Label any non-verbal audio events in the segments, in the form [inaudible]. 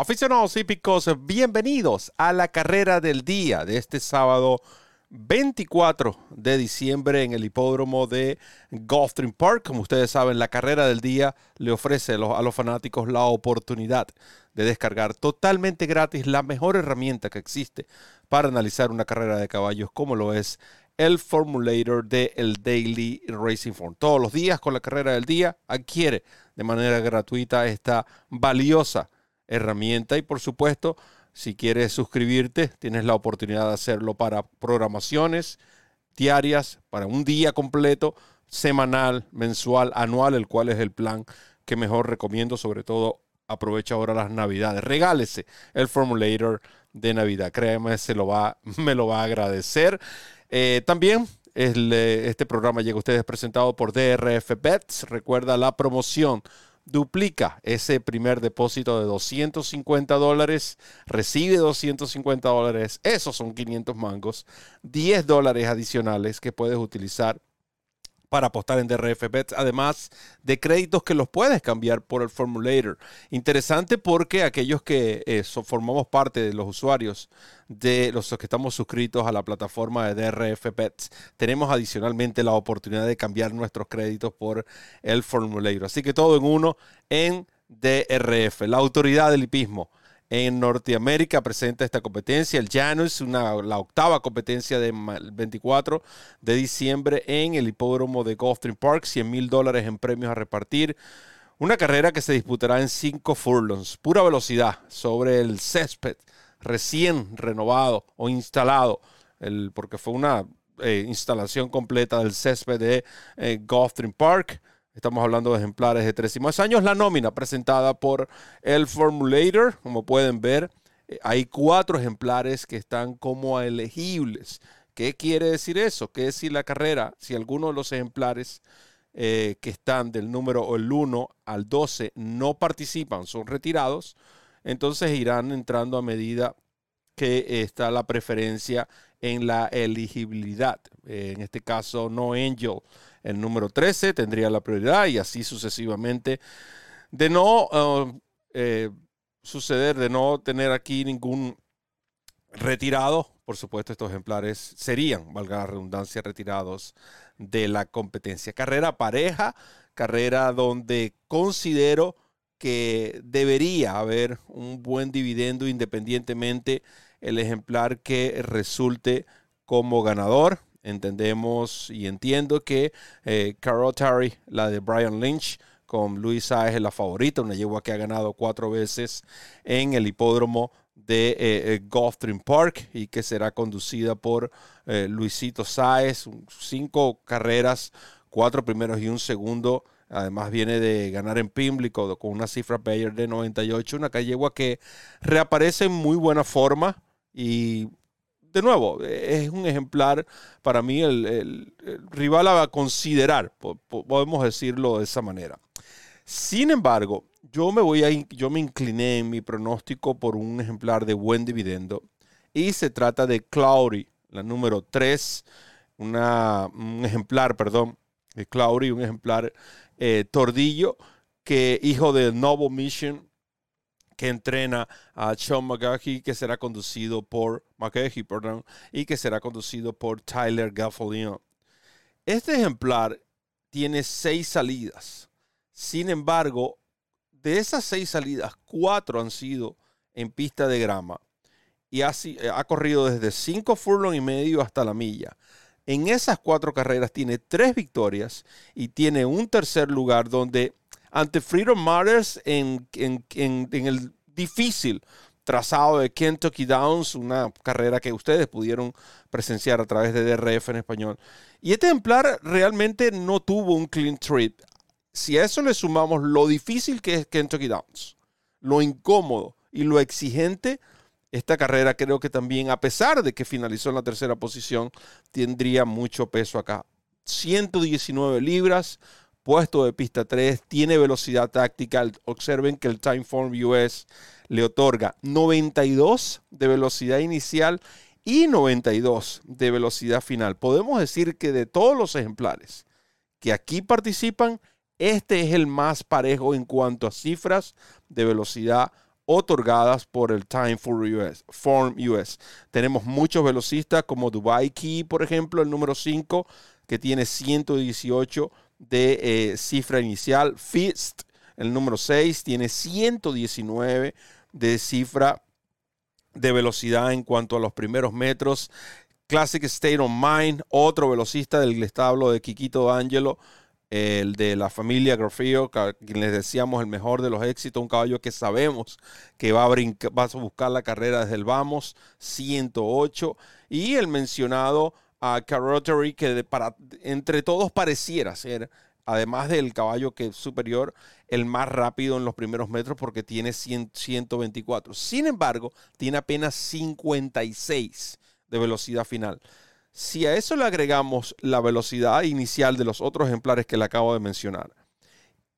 Aficionados hípicos, bienvenidos a la carrera del día de este sábado 24 de diciembre en el hipódromo de Gulfstream Park. Como ustedes saben, la carrera del día le ofrece a los, fanáticos la oportunidad de descargar totalmente gratis la mejor herramienta que existe para analizar una carrera de caballos como lo es el Formulator de el Daily Racing Form. Todos los días con la carrera del día adquiere de manera gratuita esta valiosa herramienta y por supuesto, si quieres suscribirte, tienes la oportunidad de hacerlo para programaciones diarias, para un día completo, semanal, mensual, anual, el cual es el plan que mejor recomiendo, sobre todo aprovecha ahora las navidades. Regálese el formulator de Navidad. Créeme, se lo va, [laughs] me lo va a agradecer. Eh, también este programa llega a ustedes presentado por DRF Bets. Recuerda la promoción duplica ese primer depósito de 250 dólares, recibe 250 dólares, esos son 500 mangos, 10 dólares adicionales que puedes utilizar para apostar en DRF Bets, además de créditos que los puedes cambiar por el Formulator. Interesante porque aquellos que eh, formamos parte de los usuarios de los que estamos suscritos a la plataforma de DRF Bets, tenemos adicionalmente la oportunidad de cambiar nuestros créditos por el Formulator. Así que todo en uno en DRF, la autoridad del hipismo en Norteamérica presenta esta competencia. El Janus, una, la octava competencia del 24 de diciembre en el hipódromo de Gulfstream Park. 100 mil dólares en premios a repartir. Una carrera que se disputará en 5 furlongs, pura velocidad, sobre el césped recién renovado o instalado, el, porque fue una eh, instalación completa del césped de eh, Park. Estamos hablando de ejemplares de tres y más años. La nómina presentada por el Formulator, como pueden ver, eh, hay cuatro ejemplares que están como elegibles. ¿Qué quiere decir eso? Que si la carrera, si alguno de los ejemplares eh, que están del número el 1 al 12 no participan, son retirados, entonces irán entrando a medida que está la preferencia en la elegibilidad. Eh, en este caso, no Angel el número 13 tendría la prioridad y así sucesivamente. De no uh, eh, suceder, de no tener aquí ningún retirado, por supuesto estos ejemplares serían, valga la redundancia, retirados de la competencia. Carrera pareja, carrera donde considero que debería haber un buen dividendo independientemente el ejemplar que resulte como ganador. Entendemos y entiendo que eh, Carol Terry, la de Brian Lynch, con Luis Saez es la favorita, una yegua que ha ganado cuatro veces en el hipódromo de eh, eh, Gulfstream Park y que será conducida por Luisito Saez. Cinco carreras, cuatro primeros y un segundo. Además viene de ganar en Pimlico con una cifra Bayer de 98. Una yegua que reaparece en muy buena forma y de nuevo, es un ejemplar para mí, el, rival a considerar, podemos decirlo de esa manera. Sin embargo, yo me voy a, yo me incliné en mi pronóstico por un ejemplar de buen dividendo y se trata de Cloudy, la número 3, un ejemplar, perdón, Cloudy, un ejemplar eh, tordillo que hijo de Noble Mission que entrena a Sean McGahee, que será conducido por McGahee, perdón, y que será conducido por Tyler Gaffalion. Este ejemplar tiene seis salidas. Sin embargo, de esas seis salidas, cuatro han sido en pista de grama y ha, ha corrido desde cinco furlong y medio hasta la milla. En esas cuatro carreras tiene tres victorias y tiene un tercer lugar donde ante Freedom Matters en, el difícil trazado de Kentucky Downs, una carrera que ustedes pudieron presenciar a través de DRF en español. Y este ejemplar realmente no tuvo un clean trip. Si a eso le sumamos lo difícil que es Kentucky Downs, lo incómodo y lo exigente, esta carrera creo que también, a pesar de que finalizó en la tercera posición, tendría mucho peso acá. 119 libras, puesto de pista 3, tiene velocidad táctica. Observen que el Timeform US le otorga 92 de velocidad inicial y 92 de velocidad final. Podemos decir que de todos los ejemplares que aquí participan, este es el más parejo en cuanto a cifras de velocidad otorgadas por el Time for US, Form US. Tenemos muchos velocistas como Dubai Key, por ejemplo, el número 5, que tiene 118 de eh, cifra inicial. Fist, el número 6, tiene 119 de cifra de velocidad en cuanto a los primeros metros. Classic State on Mind, otro velocista del establo de Kikito Angelo, el de la familia Grafio, quien les decíamos el mejor de los éxitos, un caballo que sabemos que va a, brincar, va a buscar la carrera desde el vamos, 108, y el mencionado a Carrotary, que para, entre todos pareciera ser, además del caballo que es superior, el más rápido en los primeros metros porque tiene 124. Sin embargo, tiene apenas 56 de velocidad final. Si a eso le agregamos la velocidad inicial de los otros ejemplares que le acabo de mencionar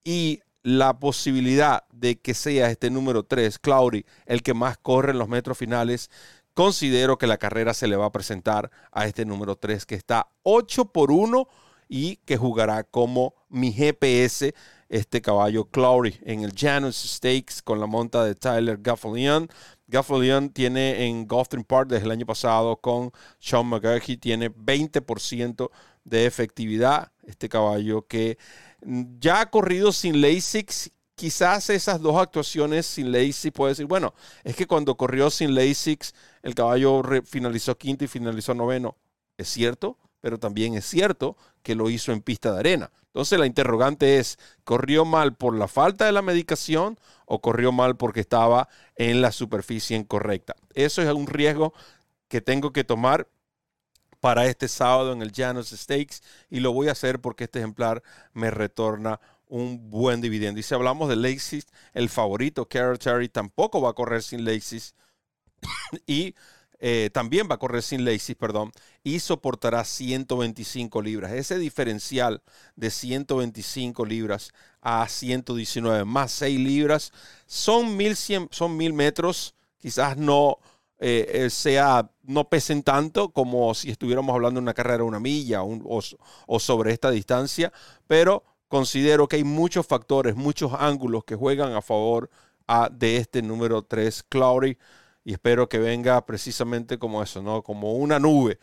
y la posibilidad de que sea este número 3, Cloudy, el que más corre en los metros finales, considero que la carrera se le va a presentar a este número 3 que está 8 por 1 y que jugará como mi GPS este caballo Cloudy en el Janus Stakes con la monta de Tyler Gaffalion. Gaffalion tiene en Gulfstream Park desde el año pasado con Sean McGurky, tiene 20% de efectividad. Este caballo que ya ha corrido sin LASIX quizás esas dos actuaciones sin LASIX puede decir, bueno, es que cuando corrió sin LASIX el caballo finalizó quinto y finalizó noveno. Es cierto, pero también es cierto que lo hizo en pista de arena. Entonces la interrogante es, ¿corrió mal por la falta de la medicación o corrió mal porque estaba en la superficie incorrecta? Eso es un riesgo que tengo que tomar para este sábado en el Janus Stakes y lo voy a hacer porque este ejemplar me retorna un buen dividendo. Y si hablamos de Laces, el favorito, Carol Cherry, tampoco va a correr sin Laces. [coughs] y eh, también va a correr sin Laces, perdón, y soportará 125 libras. Ese diferencial de 125 libras a 119 más 6 libras son 1100, son 1000 metros. Quizás no eh, eh, sea, no pesen tanto como si estuviéramos hablando de una carrera una milla o, sobre esta distancia, pero considero que hay muchos factores, muchos ángulos que juegan a favor a, de este número 3, Cloudy y espero que venga precisamente como eso, ¿no? Como una nube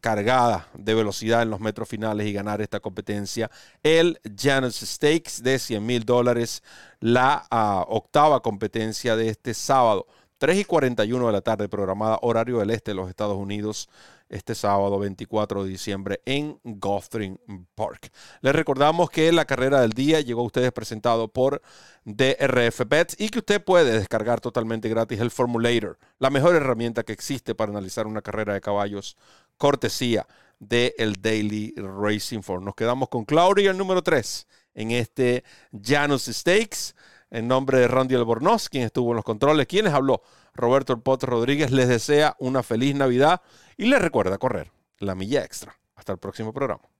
cargada de velocidad en los metros finales y ganar esta competencia. El Janus Stakes de 100 mil dólares, la ah, octava competencia de este sábado. 3 y 41 de la tarde, programada horario del este de los Estados Unidos este sábado 24 de diciembre en Gulfstream Park. Les recordamos que la carrera del día llegó a ustedes presentado por DRF Bets y que usted puede descargar totalmente gratis el Formulator, la mejor herramienta que existe para analizar una carrera de caballos, cortesía del el Daily Racing Form. Nos quedamos con Claudia, el número 3 en este Janus Stakes. En nombre de Randy Albornoz, quien estuvo en los controles, quienes habló Roberto El Potre Rodríguez, les desea una feliz Navidad y les recuerda correr la milla extra. Hasta el próximo programa.